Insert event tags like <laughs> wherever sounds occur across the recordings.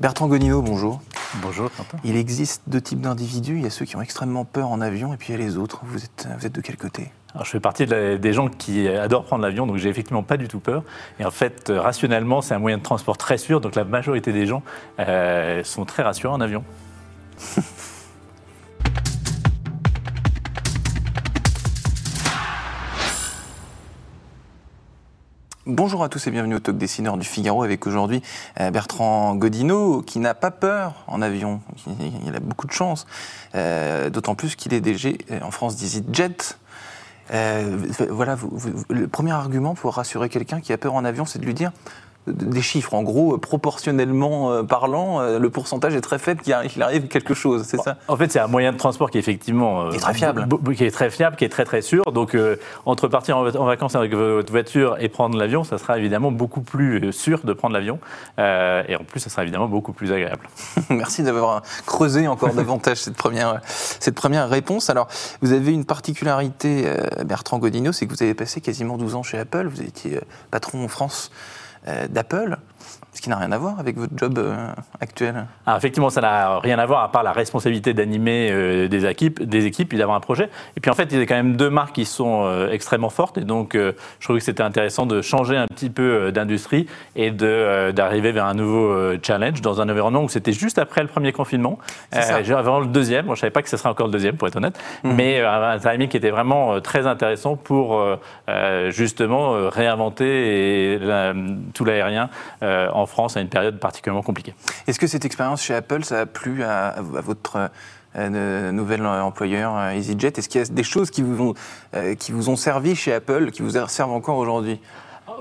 Bertrand Gonino, bonjour. Bonjour Quentin. Il existe deux types d'individus. Il y a ceux qui ont extrêmement peur en avion et puis il y a les autres. Vous êtes, vous êtes de quel côté? Alors, je fais partie des gens qui adorent prendre l'avion, donc j'ai effectivement pas du tout peur. Et en fait, euh, rationnellement, c'est un moyen de transport très sûr, donc la majorité des gens euh, sont très rassurés en avion. <laughs> Bonjour à tous et bienvenue au Talk Dessineur du Figaro avec aujourd'hui euh, Bertrand Godino qui n'a pas peur en avion, il a beaucoup de chance, euh, d'autant plus qu'il est DG euh, en France d'EasyJet. voilà, le premier argument pour rassurer quelqu'un qui a peur en avion, c'est de lui dire des chiffres. En gros, proportionnellement euh, parlant, euh, le pourcentage est très faible qu'il arrive quelque chose, c'est ça? En fait, c'est un moyen de transport qui est effectivement... est très fiable. Qui est très fiable, qui est très très sûr. Donc, euh, entre partir en, vacances avec votre voiture et prendre l'avion, ça sera évidemment beaucoup plus sûr de prendre l'avion. et en plus, ça sera évidemment beaucoup plus agréable. <laughs> Merci d'avoir creusé encore davantage cette première, cette première réponse. Alors, vous avez une particularité, Bertrand Godino, c'est que vous avez passé quasiment 12 ans chez Apple. Vous étiez patron en France euh, d'Apple, ce qui n'a rien à voir avec votre job euh, actuel. Alors effectivement, ça n'a rien à voir à part la responsabilité d'animer euh, des, équipes, des équipes et d'avoir un projet. Et puis en fait, il y a quand même deux marques qui sont extrêmement fortes. Et donc, je trouvais que c'était intéressant de changer un petit peu d'industrie et d'arriver vers un nouveau challenge dans un environnement où c'était juste après le premier confinement. avant le deuxième. Moi, je ne savais pas que ce serait encore le deuxième, pour être honnête. Mhm. Mais un timing qui était vraiment très intéressant pour justement réinventer et, tout l'aérien euh, en France à une période particulièrement compliquée. Est-ce que cette expérience chez Apple, ça a plu à, votre euh, nouvel employeur euh, EasyJet? Est-ce qu'il y a des choses qui vous ont, qui vous ont servi chez Apple, qui vous servent encore aujourd'hui?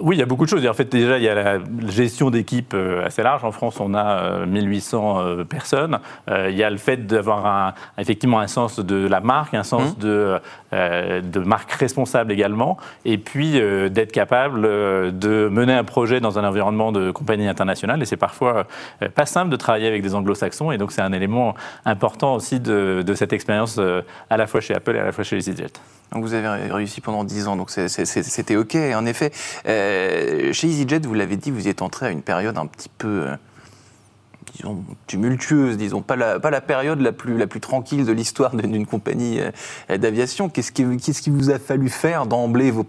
Oui, il y a beaucoup de choses. En fait, déjà, il y a la gestion d'équipe euh, assez large. En France, on a 1800 euh, euh, personnes. Il y a le fait d'avoir effectivement un sens de la marque, un sens mmh. de, de marque responsable également, et puis d'être capable de mener un projet dans un environnement de compagnie internationale. Et c'est parfois pas simple de travailler avec des anglo-saxons, et donc c'est un élément important aussi de, de cette expérience à la fois chez Apple et à la fois chez EasyJet. Donc vous avez réussi pendant 10 ans, donc c'était OK. En effet, euh, chez EasyJet, vous l'avez dit, vous y êtes entré à une période un petit peu, euh, disons, tumultueuse, disons, pas la, pas la période la plus, la plus tranquille de l'histoire d'une compagnie euh, d'aviation. Qu'est-ce qui, qui, vous a fallu faire d'emblée? Vos,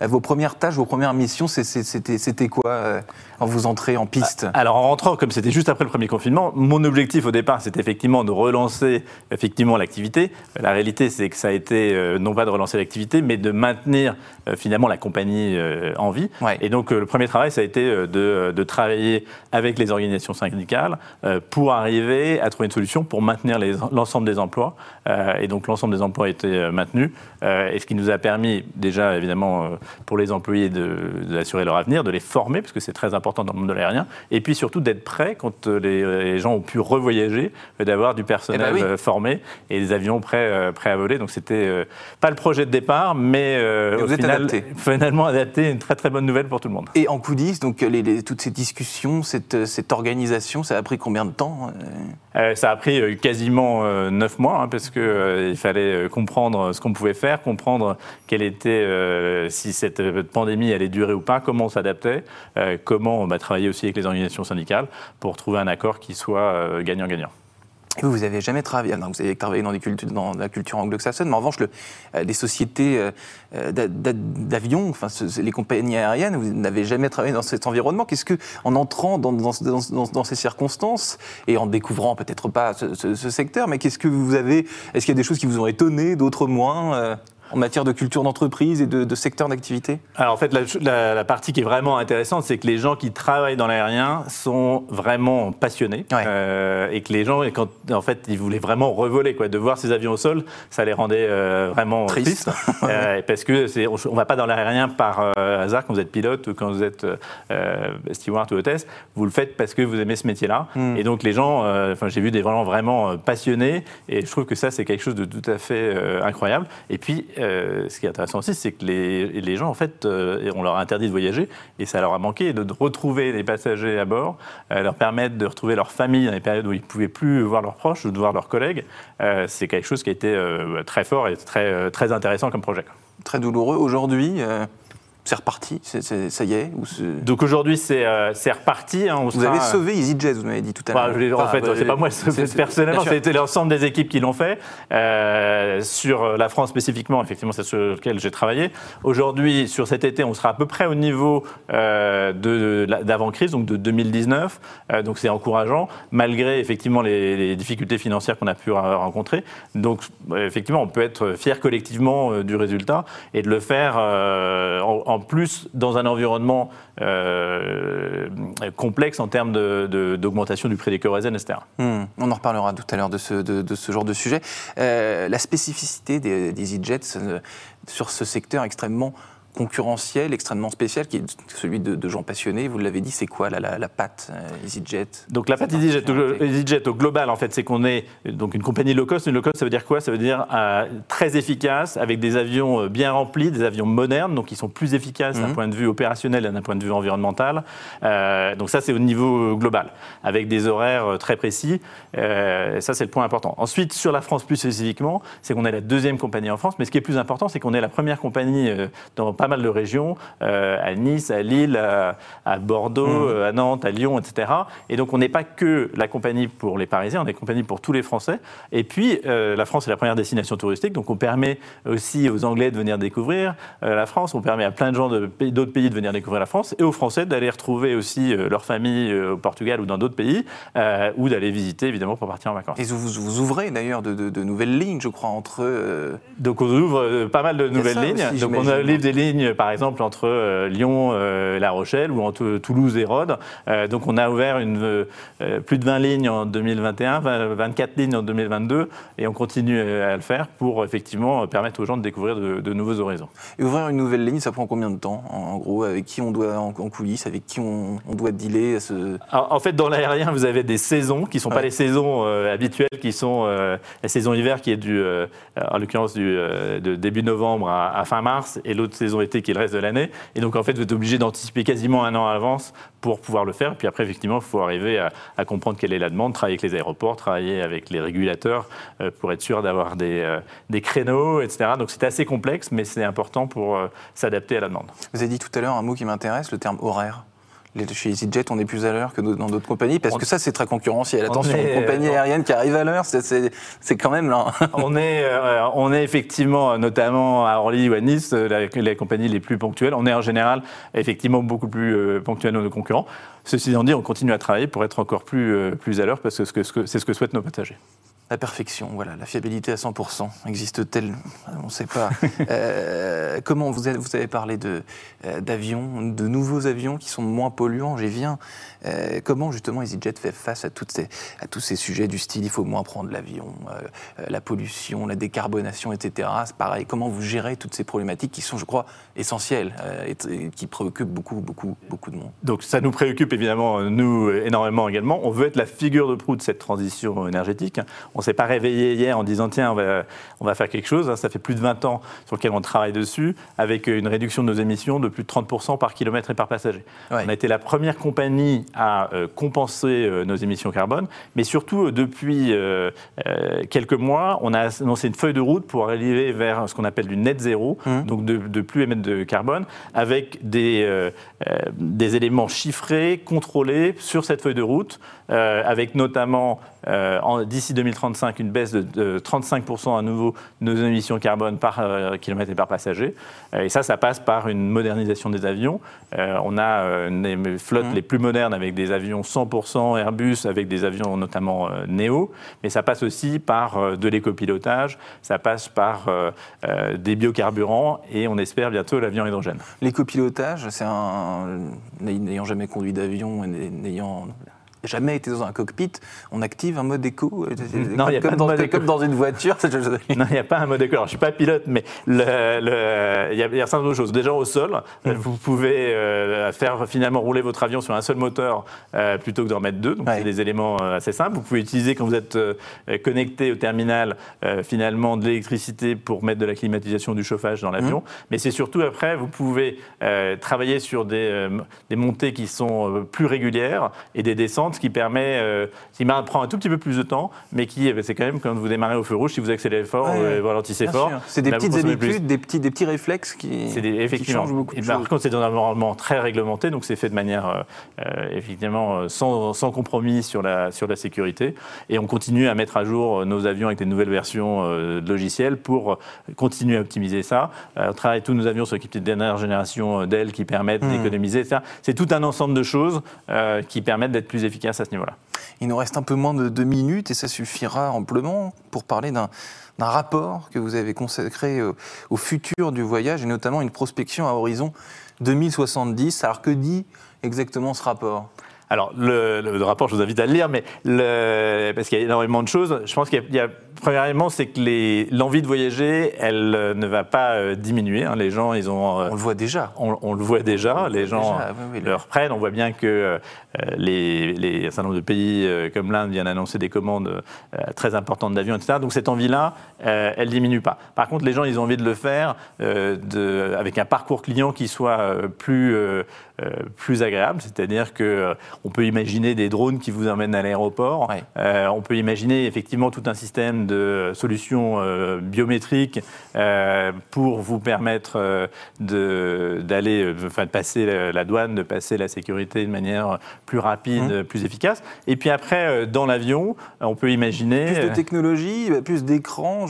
vos premières tâches, vos premières missions C'était quoi quand vous entrez en piste? Alors en rentrant, comme c'était juste après le premier confinement, mon objectif au départ, c'était effectivement de relancer effectivement l'activité. La réalité, c'est que ça a été euh, non pas de relancer l'activité, mais de maintenir euh, finalement la compagnie euh, en vie. Et donc le premier travail, ça a été de, de travailler avec les organisations syndicales pour arriver à trouver une solution pour maintenir l'ensemble des emplois. et donc l'ensemble des emplois a été maintenu. et ce qui nous a permis déjà évidemment pour les employés d'assurer leur avenir, de les former, parce que c'est très important dans le monde de l'aérien, et puis surtout d'être prêt quand euh, les, gens ont pu revoyager, euh, d'avoir du personnel eh ben euh, formé et des avions prêts, prêts à voler. Donc c'était pas le projet de départ, mais au final, <laughs> finalement adapté, une très très bonne nouvelle pour tout le monde. Et en coulisses, donc les, toutes ces discussions, cette, cette, organisation, ça a pris combien de temps Ça a pris quasiment neuf mois, hein, parce qu'il fallait comprendre ce qu'on pouvait faire, comprendre quelle était, si cette pandémie allait durer ou pas, comment on s'adaptait, comment on va travailler aussi avec les organisations syndicales pour trouver un accord qui soit euh, vous, n'avez jamais travaillé, vous avez travaillé dans, des cultures, dans la culture anglo-saxonne, mais en revanche, le, euh, les sociétés euh, d'avions, enfin, les compagnies aériennes, vous n'avez jamais travaillé dans cet environnement. Qu'est-ce que, en entrant dans, dans, ces circonstances et en découvrant peut-être pas ce, ce secteur, mais qu'est-ce que vous avez, est-ce qu'il y a des choses qui vous ont étonné, d'autres moins en matière de culture d'entreprise et de, secteur d'activité Alors en fait, la, partie qui est vraiment intéressante, c'est que les gens qui travaillent dans l'aérien sont vraiment passionnés euh, et que les gens, quand en fait, ils voulaient vraiment revoler, quoi, de voir ces avions au sol, ça les rendait euh, vraiment tristes, <laughs> euh, parce que c'est, on, ne va pas dans l'aérien par hasard quand vous êtes pilote ou quand vous êtes steward ou hôtesse, vous le faites parce que vous aimez ce métier-là. Hmm. Et donc les gens, enfin j'ai vu des gens vraiment passionnés et je trouve que ça c'est quelque chose de tout à fait incroyable. Et puis euh, ce qui est intéressant aussi, c'est que les, gens, en fait, euh, on leur a interdit de voyager et ça leur a manqué de, retrouver les passagers à bord, euh, leur permettre de retrouver leur famille dans les périodes où ils ne pouvaient plus voir leurs proches ou de voir leurs collègues. c'est quelque chose qui a été très fort et très, très intéressant comme projet. Très douloureux. Aujourd'hui, c'est reparti, ça y est Donc aujourd'hui, c'est reparti. Hein, vous avez sauvé EasyJet, vous m'avez dit tout à bah, l'heure. en fait, c'est pas moi personnellement, c'était l'ensemble des équipes qui l'ont fait. sur la France spécifiquement, effectivement, c'est sur lequel j'ai travaillé. Aujourd'hui, sur cet été, on sera à peu près au niveau d'avant-crise, donc de 2019. donc c'est encourageant, malgré effectivement les, les difficultés financières qu'on a pu rencontrer. Donc effectivement, on peut être fier collectivement du résultat et de le faire euh, en, plus dans un environnement euh, complexe en termes d'augmentation du prix des kérosènes, etc. Hmm. On en reparlera tout à l'heure de ce, genre de sujet. Euh, la spécificité des, des EasyJets sur ce secteur extrêmement concurrentiel, extrêmement spécial, qui est celui de, gens passionnés. Vous l'avez dit, c'est quoi la, la, patte euh, EasyJet? Donc la patte EasyJet, au global, en fait, c'est qu'on est donc une compagnie low cost. Une low cost, ça veut dire quoi? Ça veut dire euh, très efficace, avec des avions euh, bien remplis, des avions modernes, donc qui sont plus efficaces d'un mhm. point de vue opérationnel et d'un point de vue environnemental. donc ça, c'est au niveau global, avec des horaires très précis. ça, c'est le point important. Ensuite, sur la France plus spécifiquement, c'est qu'on est la deuxième compagnie en France, mais ce qui est plus important, c'est qu'on est la première compagnie dans pas mal de régions, euh, à Nice, à Lille, à, Bordeaux, mmh. euh, à Nantes, à Lyon, etc. Et donc on n'est pas que la compagnie pour les Parisiens, on est compagnie pour tous les Français. Et puis euh, la France est la première destination touristique, donc on permet aussi aux Anglais de venir découvrir la France, on permet à plein de gens d'autres pays de venir découvrir la France, et aux Français d'aller retrouver aussi leur famille au Portugal ou dans d'autres pays, ou d'aller visiter évidemment pour partir en vacances. Et vous, vous ouvrez d'ailleurs de, nouvelles lignes, je crois, entre... Donc on ouvre pas mal de nouvelles lignes. donc on a des lignes par exemple, entre euh, Lyon et La Rochelle ou entre Toulouse et Rhodes. Euh, donc, on a ouvert une, euh, plus de 20 lignes en 2021, 24 lignes en 2022, et on continue à le faire pour effectivement permettre aux gens de découvrir de, nouveaux horizons. Et ouvrir une nouvelle ligne, ça prend combien de temps, en, gros? Avec qui on doit, en, coulisses, avec qui on, doit dealer ce... en fait, dans l'aérien, vous avez des saisons qui ne sont pas les saisons habituelles, qui sont la saison hiver qui est du, en l'occurrence du de début novembre à, à fin mars, et l'autre saison été qui est le reste de l'année. Et donc, en fait, vous êtes obligé d'anticiper quasiment un an à l'avance pour pouvoir le faire. Puis après, effectivement, il faut arriver à, comprendre quelle est la demande, travailler avec les aéroports, travailler avec les régulateurs euh, pour être sûr d'avoir des, euh, des, créneaux, etc. Donc, c'est assez complexe, mais c'est important pour euh, s'adapter à la demande. Vous avez dit tout à l'heure un mot qui m'intéresse, le terme horaire chez EasyJet, on est plus à l'heure que dans d'autres compagnies, parce que ça, c'est très concurrentiel. Attention, une compagnie euh, aérienne qui arrive à l'heure, c'est quand même là. <laughs> on, est, euh, on est effectivement, notamment à Orly ou à Nice, euh, les compagnies les plus ponctuelles. On est en général, effectivement, beaucoup plus ponctuels que nos concurrents. Ceci étant dit, on continue à travailler pour être encore plus, plus à l'heure, parce que c'est ce que souhaitent nos passagers. La perfection, voilà, la fiabilité à 100%. Existe-t-elle? On ne sait pas. <laughs> Euh, comment vous avez, vous avez parlé euh, d'avions, de, nouveaux avions qui sont moins polluants, j'y viens. Euh, comment justement EasyJet fait face à, toutes ces, à tous ces sujets du style il faut moins prendre l'avion, la pollution, la décarbonation, etc. C'est pareil, comment vous gérez toutes ces problématiques qui sont, je crois, essentielles et, qui préoccupent beaucoup, beaucoup, beaucoup de monde? Donc ça nous préoccupe évidemment, nous, énormément également. On veut être la figure de proue de cette transition énergétique. On s'est pas réveillé hier en disant tiens, on va, on va faire quelque chose. Hein. Ça fait plus de 20 ans sur lequel on travaille dessus, avec une réduction de nos émissions de plus de 30% par kilomètre et par passager. On a été la première compagnie à euh, compenser euh, nos émissions carbone, mais surtout euh, depuis quelques mois, on a annoncé une feuille de route pour arriver vers ce qu'on appelle du net zéro, mmh. donc de, de, plus émettre de carbone, avec des, des éléments chiffrés, contrôlés sur cette feuille de route, avec notamment d'ici 2030 une baisse de, 35% à nouveau de nos émissions carbone par euh, kilomètre et par passager. Euh, et ça, ça passe par une modernisation des avions. Euh, on a les flottes mmh. les plus modernes avec des avions 100% Airbus, avec des avions notamment Neo. Mais ça passe aussi par de l'écopilotage, ça passe par des biocarburants et on espère bientôt l'avion hydrogène. L'écopilotage, c'est un. N'ayant jamais conduit d'avion et n'ayant jamais été dans un cockpit, on active un mode éco euh, Non, il n'y a pas de mode éco. Comme dans une voiture. <laughs> non, il n'y a pas un mode éco. Alors, je ne suis pas pilote, mais il y, a, y a certaines choses. Déjà, au sol, mm. vous pouvez euh, faire finalement rouler votre avion sur un seul moteur euh, plutôt que d'en mettre deux. Donc, c'est des éléments assez simples. Vous pouvez utiliser, quand vous êtes connecté au terminal, finalement de l'électricité pour mettre de la climatisation du chauffage dans l'avion. Mm. Mais c'est surtout après, vous pouvez travailler sur des, des montées qui sont plus régulières et des descentes lente, ce qui permet, euh, qui prend un tout petit peu plus de temps, mais qui, eh ben, c'est quand même quand vous démarrez au feu rouge, si vous accélérez fort, vous ralentissez fort. C'est des petites habitudes, des petits, des petits réflexes qui, effectivement. changent beaucoup. Et ben, par contre, c'est un environnement très réglementé, donc c'est fait de manière effectivement sans, sans, compromis sur la, sur la sécurité. Et on continue à mettre à jour nos avions avec des nouvelles versions de logiciels pour continuer à optimiser ça. on travaille tous nos avions sur l'équipe de dernière génération d'ailes qui permettent hmm. d'économiser. C'est tout un ensemble de choses euh, qui permettent d'être plus efficaces à ce niveau-là. Il nous reste un peu moins de deux minutes et ça suffira amplement pour parler d'un rapport que vous avez consacré au, futur du voyage et notamment une prospection à horizon 2070. Alors que dit exactement ce rapport? Alors, le, rapport, je vous invite à le lire, mais parce qu'il y a énormément de choses. Je pense qu'il y a Premièrement, c'est que l'envie de voyager, elle euh, ne va pas euh, diminuer. Hein. Les gens, ils ont. Euh, on le voit déjà. On, le voit déjà. les gens le reprennent. On voit bien que les, les, un certain nombre de pays comme l'Inde viennent annoncer des commandes très importantes d'avions, etc. Donc cette envie-là, elle diminue pas. Par contre, les gens, ils ont envie de le faire de, avec un parcours client qui soit plus plus agréable. C'est-à-dire que on peut imaginer des drones qui vous emmènent à l'aéroport. on peut imaginer effectivement tout un système de solutions euh, biométriques euh, pour vous permettre euh, d'aller, enfin, de passer la, douane, de passer la sécurité de manière plus rapide, mmh. plus efficace. Et puis après, dans l'avion, on peut imaginer plus de technologie, plus d'écran.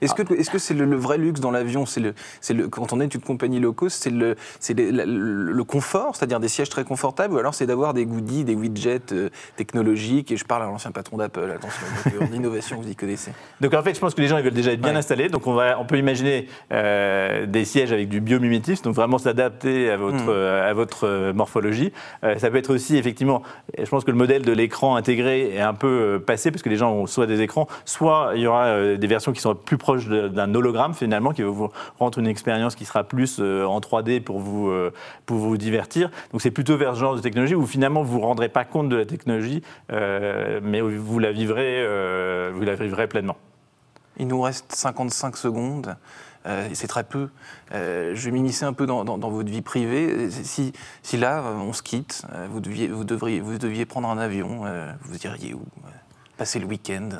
Est-ce que est-ce que c'est le, vrai luxe dans l'avion? C'est le, c'est le quand on est une compagnie low cost, c'est le, c'est le, confort, c'est-à-dire des sièges très confortables, ou alors c'est d'avoir des goodies, des widgets technologiques. Et je parle à l'ancien patron d'Apple, attention, <laughs> en innovation, vous y connaissez. Donc en fait, je pense que les gens ils veulent déjà être bien installés. Donc on, va, on peut imaginer euh, des sièges avec du biomimétisme, donc vraiment s'adapter à votre, hmm. euh, à votre euh, morphologie. ça peut être aussi effectivement, je pense que le modèle de l'écran intégré est un peu passé parce que les gens ont soit des écrans, soit il y aura des versions qui sont plus proches d'un hologramme finalement, qui va vous rendre une expérience qui sera plus en 3D pour vous, pour vous divertir. Donc c'est plutôt vers ce genre de technologie où finalement vous ne vous rendrez pas compte de la technologie, mais vous la vivrez, vous la vivrez Il nous reste 55 secondes. Euh, c'est très peu. Euh, je vais m'initier un peu dans, votre vie privée. Si, si là, on se quitte, euh, vous, deviez, vous, devriez, vous deviez prendre un avion, vous iriez où Passer le week-end?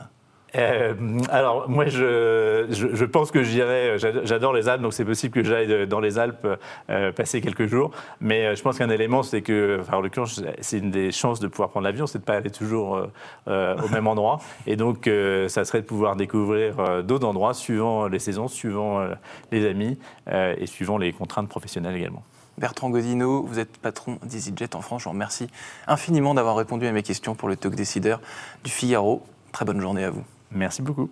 Euh, alors, moi, je, pense que j'irai. J'adore les Alpes, donc c'est possible que j'aille dans les Alpes euh, passer quelques jours. Mais euh, je pense qu'un élément, c'est que, enfin, en l'occurrence, c'est une des chances de pouvoir prendre l'avion, c'est de ne pas aller toujours au même endroit. Et donc, ça serait de pouvoir découvrir d'autres endroits suivant les saisons, suivant les amis et suivant les contraintes professionnelles également. Bertrand Godino, vous êtes patron d'EasyJet en France. Je vous remercie infiniment d'avoir répondu à mes questions pour le Talk Décideur du Figaro. Très bonne journée à vous. Merci beaucoup.